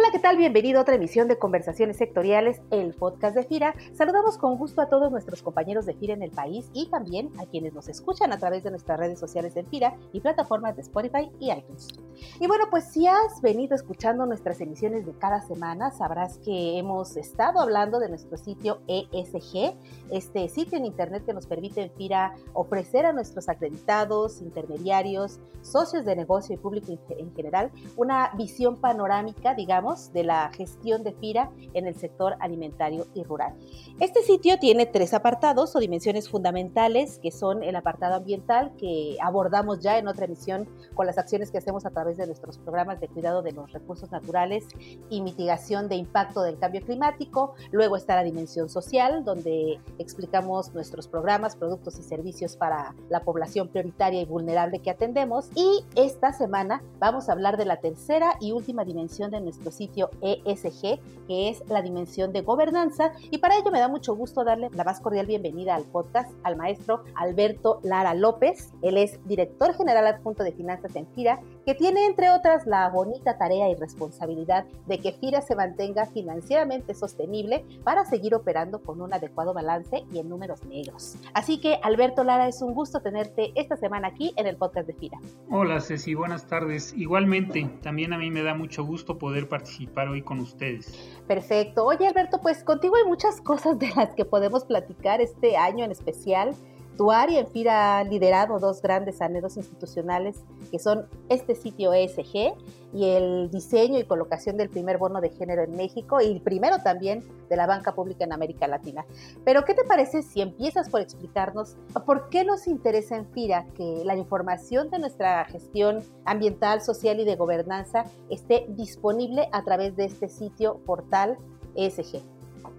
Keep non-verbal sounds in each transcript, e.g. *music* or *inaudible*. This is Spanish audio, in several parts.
Hola, ¿qué tal? Bienvenido a otra emisión de Conversaciones Sectoriales, el podcast de FIRA. Saludamos con gusto a todos nuestros compañeros de FIRA en el país y también a quienes nos escuchan a través de nuestras redes sociales de FIRA y plataformas de Spotify y iTunes. Y bueno, pues si has venido escuchando nuestras emisiones de cada semana, sabrás que hemos estado hablando de nuestro sitio ESG, este sitio en Internet que nos permite en FIRA ofrecer a nuestros acreditados, intermediarios, socios de negocio y público en general una visión panorámica, digamos, de la gestión de FIRA en el sector alimentario y rural. Este sitio tiene tres apartados o dimensiones fundamentales, que son el apartado ambiental, que abordamos ya en otra emisión con las acciones que hacemos a través de nuestros programas de cuidado de los recursos naturales y mitigación de impacto del cambio climático. Luego está la dimensión social, donde explicamos nuestros programas, productos y servicios para la población prioritaria y vulnerable que atendemos. Y esta semana vamos a hablar de la tercera y última dimensión de nuestro sitio ESG, que es la dimensión de gobernanza. Y para ello me da mucho gusto darle la más cordial bienvenida al podcast al maestro Alberto Lara López. Él es director general adjunto de finanzas en FIRA, que tiene entre otras la bonita tarea y responsabilidad de que FIRA se mantenga financieramente sostenible para seguir operando con un adecuado balance y en números negros. Así que Alberto Lara, es un gusto tenerte esta semana aquí en el podcast de FIRA. Hola Ceci, buenas tardes. Igualmente, también a mí me da mucho gusto poder participar participar hoy con ustedes. Perfecto. Oye Alberto, pues contigo hay muchas cosas de las que podemos platicar este año en especial. Tu área en FIRA ha liderado dos grandes anhelos institucionales que son este sitio ESG y el diseño y colocación del primer bono de género en México y el primero también de la banca pública en América Latina. Pero ¿qué te parece si empiezas por explicarnos por qué nos interesa en FIRA que la información de nuestra gestión ambiental, social y de gobernanza esté disponible a través de este sitio portal ESG?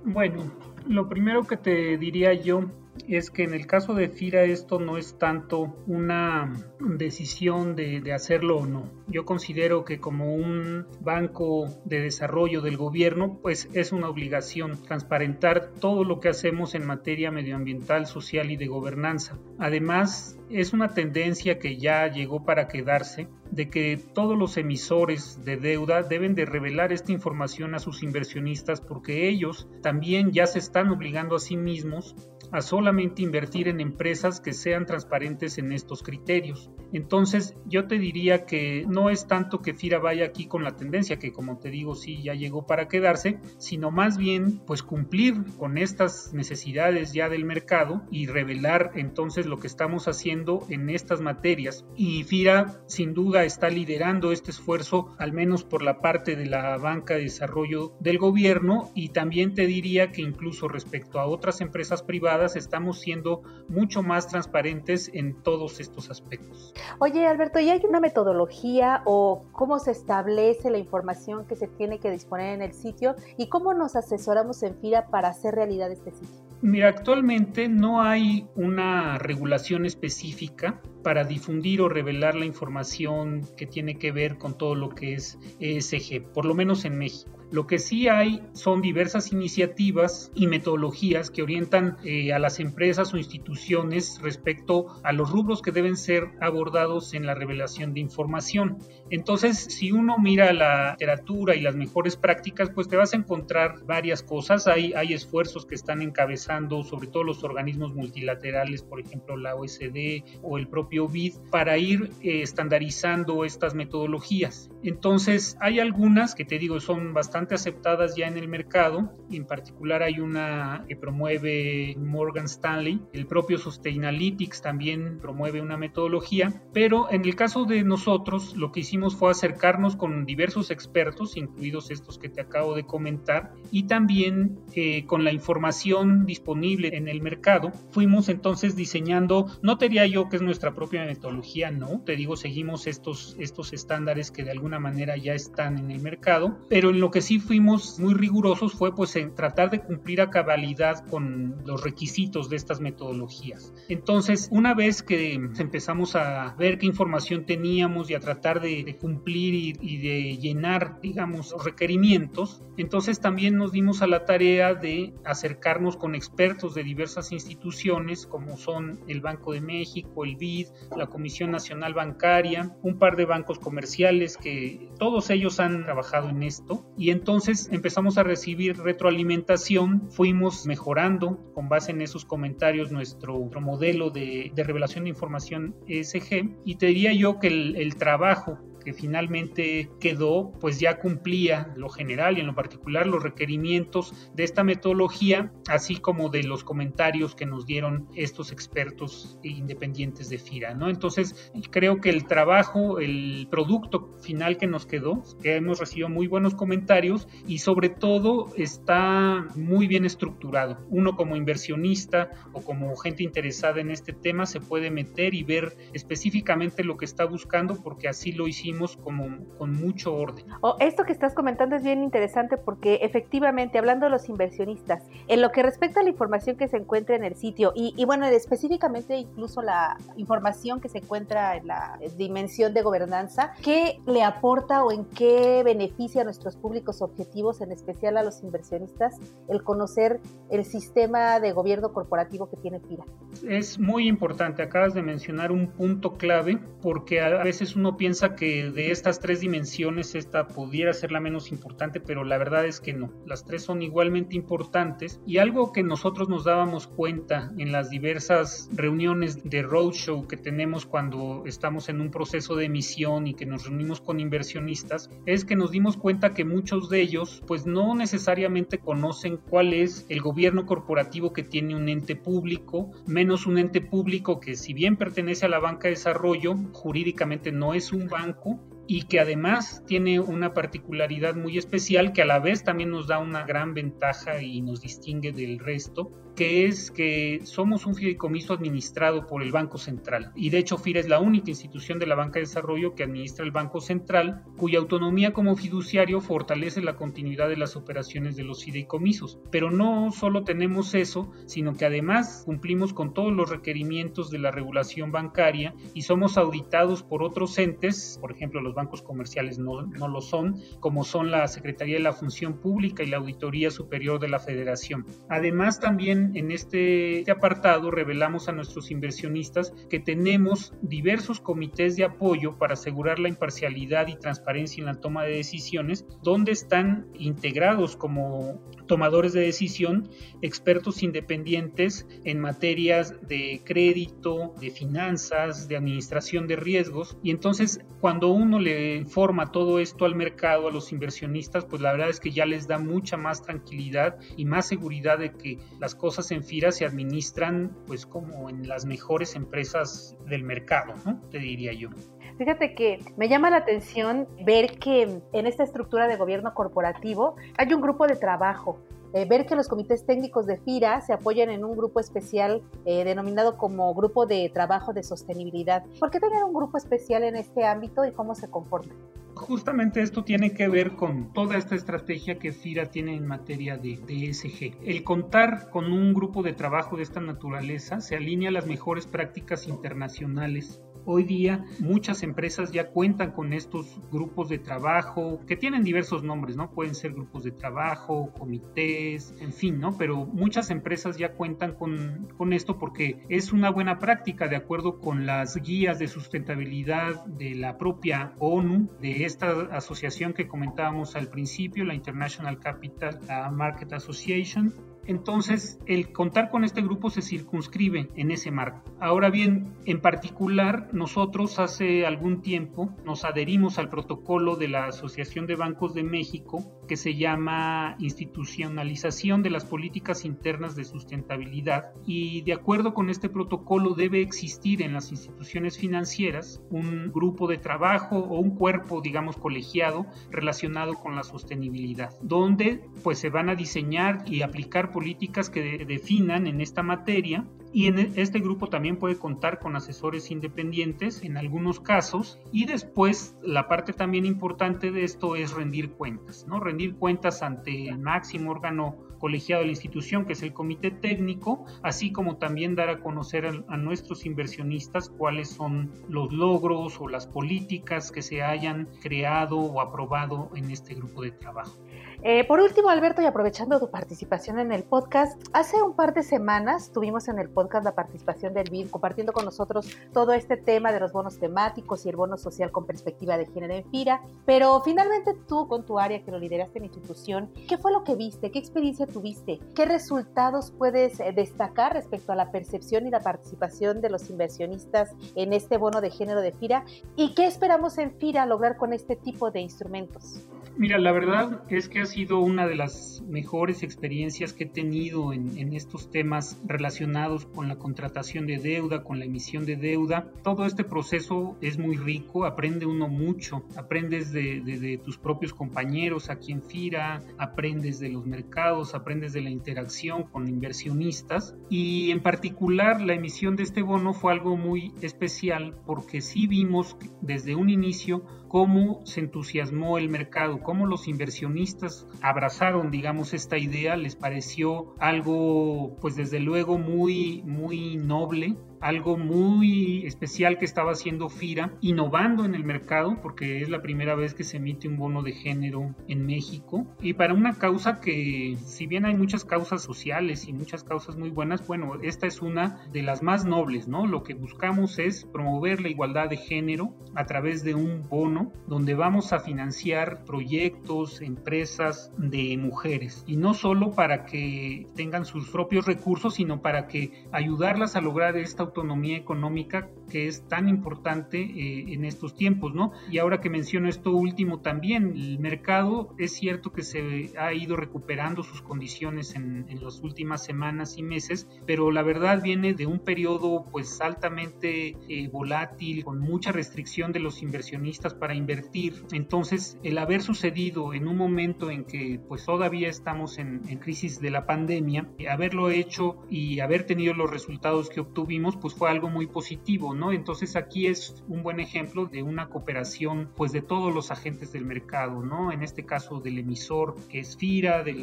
Bueno, lo primero que te diría yo es que en el caso de FIRA esto no es tanto una decisión de, hacerlo o no. Yo considero que como un banco de desarrollo del gobierno, pues es una obligación transparentar todo lo que hacemos en materia medioambiental, social y de gobernanza. Además, es una tendencia que ya llegó para quedarse de que todos los emisores de deuda deben de revelar esta información a sus inversionistas porque ellos también ya se están obligando a sí mismos a solamente invertir en empresas que sean transparentes en estos criterios. Entonces yo te diría que no es tanto que FIRA vaya aquí con la tendencia, que como te digo sí ya llegó para quedarse, sino más bien pues cumplir con estas necesidades ya del mercado y revelar entonces lo que estamos haciendo en estas materias. Y FIRA sin duda está liderando este esfuerzo, al menos por la parte de la banca de desarrollo del gobierno y también te diría que incluso respecto a otras empresas privadas, estamos siendo mucho más transparentes en todos estos aspectos. Oye, Alberto, ¿y hay una metodología o cómo se establece la información que se tiene que disponer en el sitio y cómo nos asesoramos en FIRA para hacer realidad este sitio? Mira, actualmente no hay una regulación específica para difundir o revelar la información que tiene que ver con todo lo que es ESG, por lo menos en México. Lo que sí hay son diversas iniciativas y metodologías que orientan eh, a las empresas o instituciones respecto a los rubros que deben ser abordados en la revelación de información. Entonces, si uno mira la literatura y las mejores prácticas, pues te vas a encontrar varias cosas. Hay, hay esfuerzos que están encabezando, sobre todo los organismos multilaterales, por ejemplo la OSD o el propio BID, para ir eh, estandarizando estas metodologías. Entonces, hay algunas que te digo son bastante aceptadas ya en el mercado. En particular hay una que promueve Morgan Stanley. El propio Sustainalytics también promueve una metodología. Pero en el caso de nosotros, lo que hicimos fue acercarnos con diversos expertos, incluidos estos que te acabo de comentar, y también eh, con la información disponible en el mercado. Fuimos entonces diseñando, no te diría yo que es nuestra propia metodología, no, te digo, seguimos estos, estos estándares que de alguna manera ya están en el mercado, pero en lo que sí sí fuimos muy rigurosos fue pues en tratar de cumplir a cabalidad con los requisitos de estas metodologías. Entonces, una vez que empezamos a ver qué información teníamos y a tratar de, cumplir y, y, de llenar, digamos, requerimientos, entonces también nos dimos a la tarea de acercarnos con expertos de diversas instituciones como son el Banco de México, el BID, la Comisión Nacional Bancaria, un par de bancos comerciales que todos ellos han trabajado en esto y entonces empezamos a recibir retroalimentación, fuimos mejorando con base en esos comentarios nuestro, modelo de, revelación de información ESG y te diría yo que el, el trabajo que finalmente quedó, pues ya cumplía lo general y en lo particular los requerimientos de esta metodología, así como de los comentarios que nos dieron estos expertos independientes de FIRA, ¿no? Entonces, creo que el trabajo, el producto final que nos quedó, que hemos recibido muy buenos comentarios y sobre todo está muy bien estructurado. Uno como inversionista o como gente interesada en este tema se puede meter y ver específicamente lo que está buscando porque así lo hicimos como con mucho orden. Oh, esto que estás comentando es bien interesante porque efectivamente, hablando de los inversionistas, en lo que respecta a la información que se encuentra en el sitio y, y bueno, específicamente incluso la información que se encuentra en la dimensión de gobernanza, ¿qué le aporta o en qué beneficia a nuestros públicos objetivos, en especial a los inversionistas, el conocer el sistema de gobierno corporativo que tiene FIRA? Es muy importante, acabas de mencionar un punto clave porque a veces uno piensa que de estas tres dimensiones esta pudiera ser la menos importante, pero la verdad es que no. Las tres son igualmente importantes y algo que nosotros nos dábamos cuenta en las diversas reuniones de roadshow que tenemos cuando estamos en un proceso de emisión y que nos reunimos con inversionistas es que nos dimos cuenta que muchos de ellos pues no necesariamente conocen cuál es el gobierno corporativo que tiene un ente público, menos un ente público que si bien pertenece a la banca de desarrollo, jurídicamente no es un banco y que además tiene una particularidad muy especial que a la vez también nos da una gran ventaja y nos distingue del resto, que es que somos un fideicomiso administrado por el Banco Central. Y de hecho FIRA es la única institución de la banca de desarrollo que administra el Banco Central, cuya autonomía como fiduciario fortalece la continuidad de las operaciones de los fideicomisos. Pero no solo tenemos eso, sino que además cumplimos con todos los requerimientos de la regulación bancaria y somos auditados por otros entes, por ejemplo los bancos comerciales no, no lo son, como son la Secretaría de la Función Pública y la Auditoría Superior de la Federación. Además también en este apartado revelamos a nuestros inversionistas que tenemos diversos comités de apoyo para asegurar la imparcialidad y transparencia en la toma de decisiones, donde están integrados como tomadores de decisión expertos independientes en materias de crédito, de finanzas, de administración de riesgos. Y entonces cuando uno le informa todo esto al mercado, a los inversionistas, pues la verdad es que ya les da mucha más tranquilidad y más seguridad de que las cosas en FIRA se administran pues como en las mejores empresas del mercado, ¿no? Te diría yo. Fíjate que me llama la atención ver que en esta estructura de gobierno corporativo hay un grupo de trabajo eh, ver que los comités técnicos de FIRA se apoyan en un grupo especial eh, denominado como Grupo de Trabajo de Sostenibilidad. ¿Por qué tener un grupo especial en este ámbito y cómo se comporta? Justamente esto tiene que ver con toda esta estrategia que FIRA tiene en materia de, ESG. El contar con un grupo de trabajo de esta naturaleza se alinea a las mejores prácticas internacionales Hoy día muchas empresas ya cuentan con estos grupos de trabajo que tienen diversos nombres, ¿no? Pueden ser grupos de trabajo, comités, en fin, ¿no? Pero muchas empresas ya cuentan con, con esto porque es una buena práctica de acuerdo con las guías de sustentabilidad de la propia ONU, de esta asociación que comentábamos al principio, la International Capital Market Association, entonces, el contar con este grupo se circunscribe en ese marco. Ahora bien, en particular, nosotros hace algún tiempo nos adherimos al protocolo de la Asociación de Bancos de México que se llama Institucionalización de las Políticas Internas de Sustentabilidad y de acuerdo con este protocolo debe existir en las instituciones financieras un grupo de trabajo o un cuerpo, digamos, colegiado relacionado con la sostenibilidad, donde pues se van a diseñar y aplicar políticas que definan en esta materia y en e, este grupo también puede contar con asesores independientes en algunos casos y después la parte también importante de esto es rendir cuentas, ¿no? Rendir cuentas ante el máximo órgano colegiado de la institución, que es el comité técnico, así como también dar a conocer a, nuestros inversionistas cuáles son los logros o las políticas que se hayan creado o aprobado en este grupo de trabajo. Eh, por último, Alberto, y aprovechando tu participación en el podcast, hace un par de semanas tuvimos en el podcast la participación del BID compartiendo con nosotros todo este tema de los bonos temáticos y el bono social con perspectiva de género en FIRA, pero finalmente tú con tu área que lo lideraste en institución, ¿qué fue lo que viste? ¿Qué experiencia tuviste? ¿Qué resultados puedes eh, destacar respecto a la percepción y la participación de los inversionistas en este bono de género de FIRA? ¿Y qué esperamos en FIRA lograr con este tipo de instrumentos? Mira, la verdad es que ha sido una de las mejores experiencias que he tenido en, estos temas relacionados con la contratación de deuda, con la emisión de deuda. Todo este proceso es muy rico, aprende uno mucho, aprendes de, tus propios compañeros aquí en FIRA, aprendes de los mercados, aprendes de la interacción con inversionistas y en particular la emisión de este bono fue algo muy especial porque sí vimos desde un inicio cómo se entusiasmó el mercado, cómo los inversionistas abrazaron, digamos, esta idea, les pareció algo, pues desde luego muy, muy noble, algo muy especial que estaba haciendo FIRA, innovando en el mercado, porque es la primera vez que se emite un bono de género en México, y para una causa que, si bien hay muchas causas sociales y muchas causas muy buenas, bueno, esta es una de las más nobles, ¿no? Lo que buscamos es promover la igualdad de género a través de un bono donde vamos a financiar proyectos, empresas de mujeres, y no solo para que tengan sus propios recursos, sino para que ayudarlas a lograr esta autonomía económica que es tan importante eh, en estos tiempos, ¿no? Y ahora que menciono esto último también, el mercado es cierto que se ha ido recuperando sus condiciones en, en las últimas semanas y meses, pero la verdad viene de un periodo pues altamente eh, volátil, con mucha restricción de los inversionistas para invertir. Entonces, el haber sucedido en un momento en que pues todavía estamos en, en crisis de la pandemia, haberlo hecho y haber tenido los resultados que obtuvimos, pues fue algo muy positivo, ¿no? Entonces aquí es un buen ejemplo de una cooperación pues de todos los agentes del mercado, ¿no? En este caso del emisor que es FIRA, de,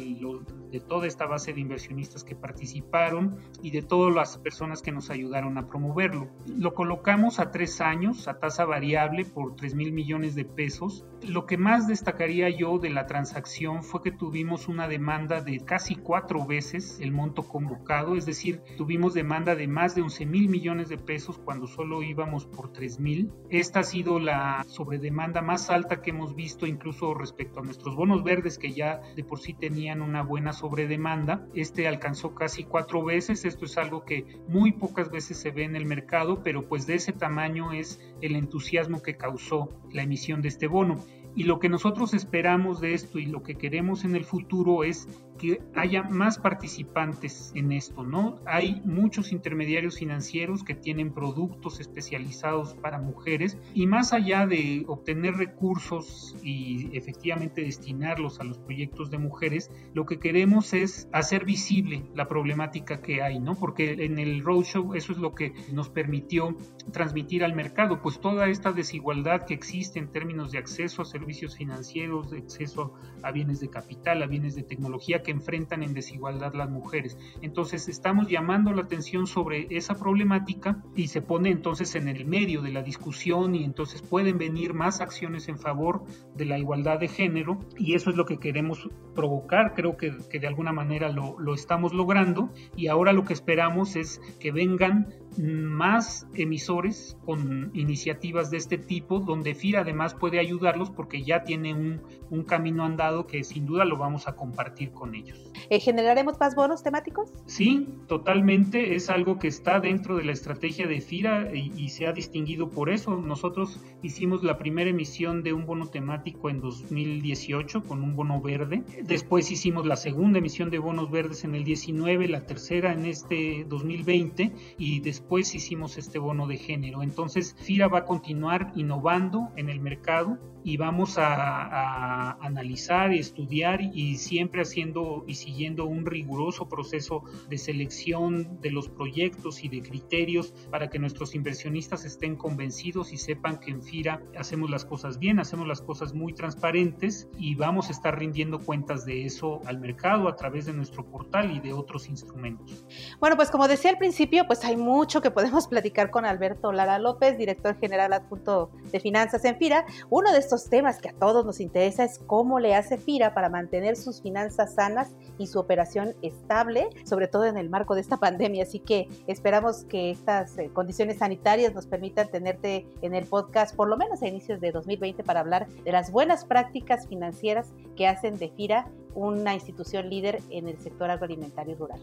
de toda esta base de inversionistas que participaron y de todas las personas que nos ayudaron a promoverlo. Lo colocamos a tres años a tasa variable por 3 mil millones de pesos. Lo que más destacaría yo de la transacción fue que tuvimos una demanda de casi cuatro veces el monto convocado, es decir, tuvimos demanda de más de 11 mil millones de pesos cuando solo íbamos por 3 mil. Esta ha sido la sobredemanda más alta que hemos visto incluso respecto a nuestros bonos verdes que ya de por sí tenían una buena sobredemanda. Este alcanzó casi cuatro veces. Esto es algo que muy pocas veces se ve en el mercado, pero pues de ese tamaño es el entusiasmo que causó la emisión de este bono. Y lo que nosotros esperamos de esto y lo que queremos en el futuro es que haya más participantes en esto, ¿no? Hay muchos intermediarios financieros que tienen productos especializados para mujeres y más allá de obtener recursos y efectivamente destinarlos a los proyectos de mujeres, lo que queremos es hacer visible la problemática que hay, ¿no? Porque en el roadshow eso es lo que nos permitió transmitir al mercado, pues toda esta desigualdad que existe en términos de acceso a servicios financieros, de acceso a bienes de capital, a bienes de tecnología, enfrentan en desigualdad las mujeres. Entonces estamos llamando la atención sobre esa problemática y se pone entonces en el medio de la discusión y entonces pueden venir más acciones en favor de la igualdad de género y eso es lo que queremos provocar. Creo que, de alguna manera lo estamos logrando y ahora lo que esperamos es que vengan más emisores con iniciativas de este tipo, donde FIRA además puede ayudarlos porque ya tiene un, un camino andado que sin duda lo vamos a compartir con ellos. Eh, ¿Generaremos más bonos temáticos? Sí, totalmente. Es algo que está dentro de la estrategia de FIRA y, y se ha distinguido por eso. Nosotros hicimos la primera emisión de un bono temático en 2018 con un bono verde. Después hicimos la segunda emisión de bonos verdes en el 19, la tercera en este 2020 y después después hicimos este bono de género. Entonces, FIRA va a continuar innovando en el mercado y vamos a, analizar, estudiar y siempre haciendo y siguiendo un riguroso proceso de selección de los proyectos y de criterios para que nuestros inversionistas estén convencidos y sepan que en FIRA hacemos las cosas bien, hacemos las cosas muy transparentes y vamos a estar rindiendo cuentas de eso al mercado a través de nuestro portal y de otros instrumentos. Bueno, pues como decía al principio, pues hay mucho que podemos *laughs* platicar con Alberto Lara López, director general adjunto de finanzas en FIRA. Uno de estos temas que a todos nos interesa es cómo le hace FIRA para mantener sus finanzas sanas y su operación estable, sobre todo en el marco de esta pandemia. Así que esperamos que estas eh, condiciones sanitarias nos permitan tenerte en el podcast por lo menos a inicios de 2020 para hablar de las buenas prácticas financieras que hacen de FIRA una institución líder en el sector agroalimentario rural.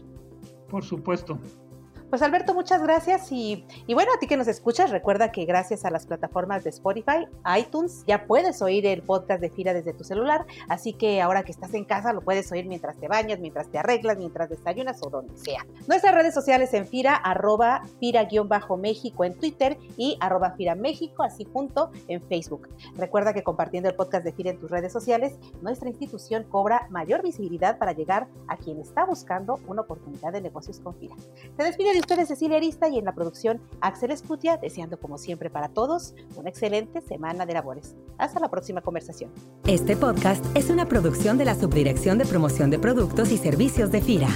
Por supuesto. Pues Alberto, muchas gracias y, bueno, a ti que nos escuchas, recuerda que gracias a las plataformas de Spotify, iTunes, ya puedes oír el podcast de Fira desde tu celular, así que ahora que estás en casa lo puedes oír mientras te bañas, mientras te arreglas, mientras desayunas o donde sea. Nuestras redes sociales en Fira, arroba Fira-México en Twitter y arroba Fira México, así junto en Facebook. Recuerda que compartiendo el podcast de Fira en tus redes sociales, nuestra institución cobra mayor visibilidad para llegar a quien está buscando una oportunidad de negocios con Fira. Te despide de ustedes Cecilia Arista y en la producción Axel Escutia, deseando como siempre para todos una excelente semana de labores. Hasta la próxima conversación. Este podcast es una producción de la Subdirección de Promoción de Productos y Servicios de FIRA.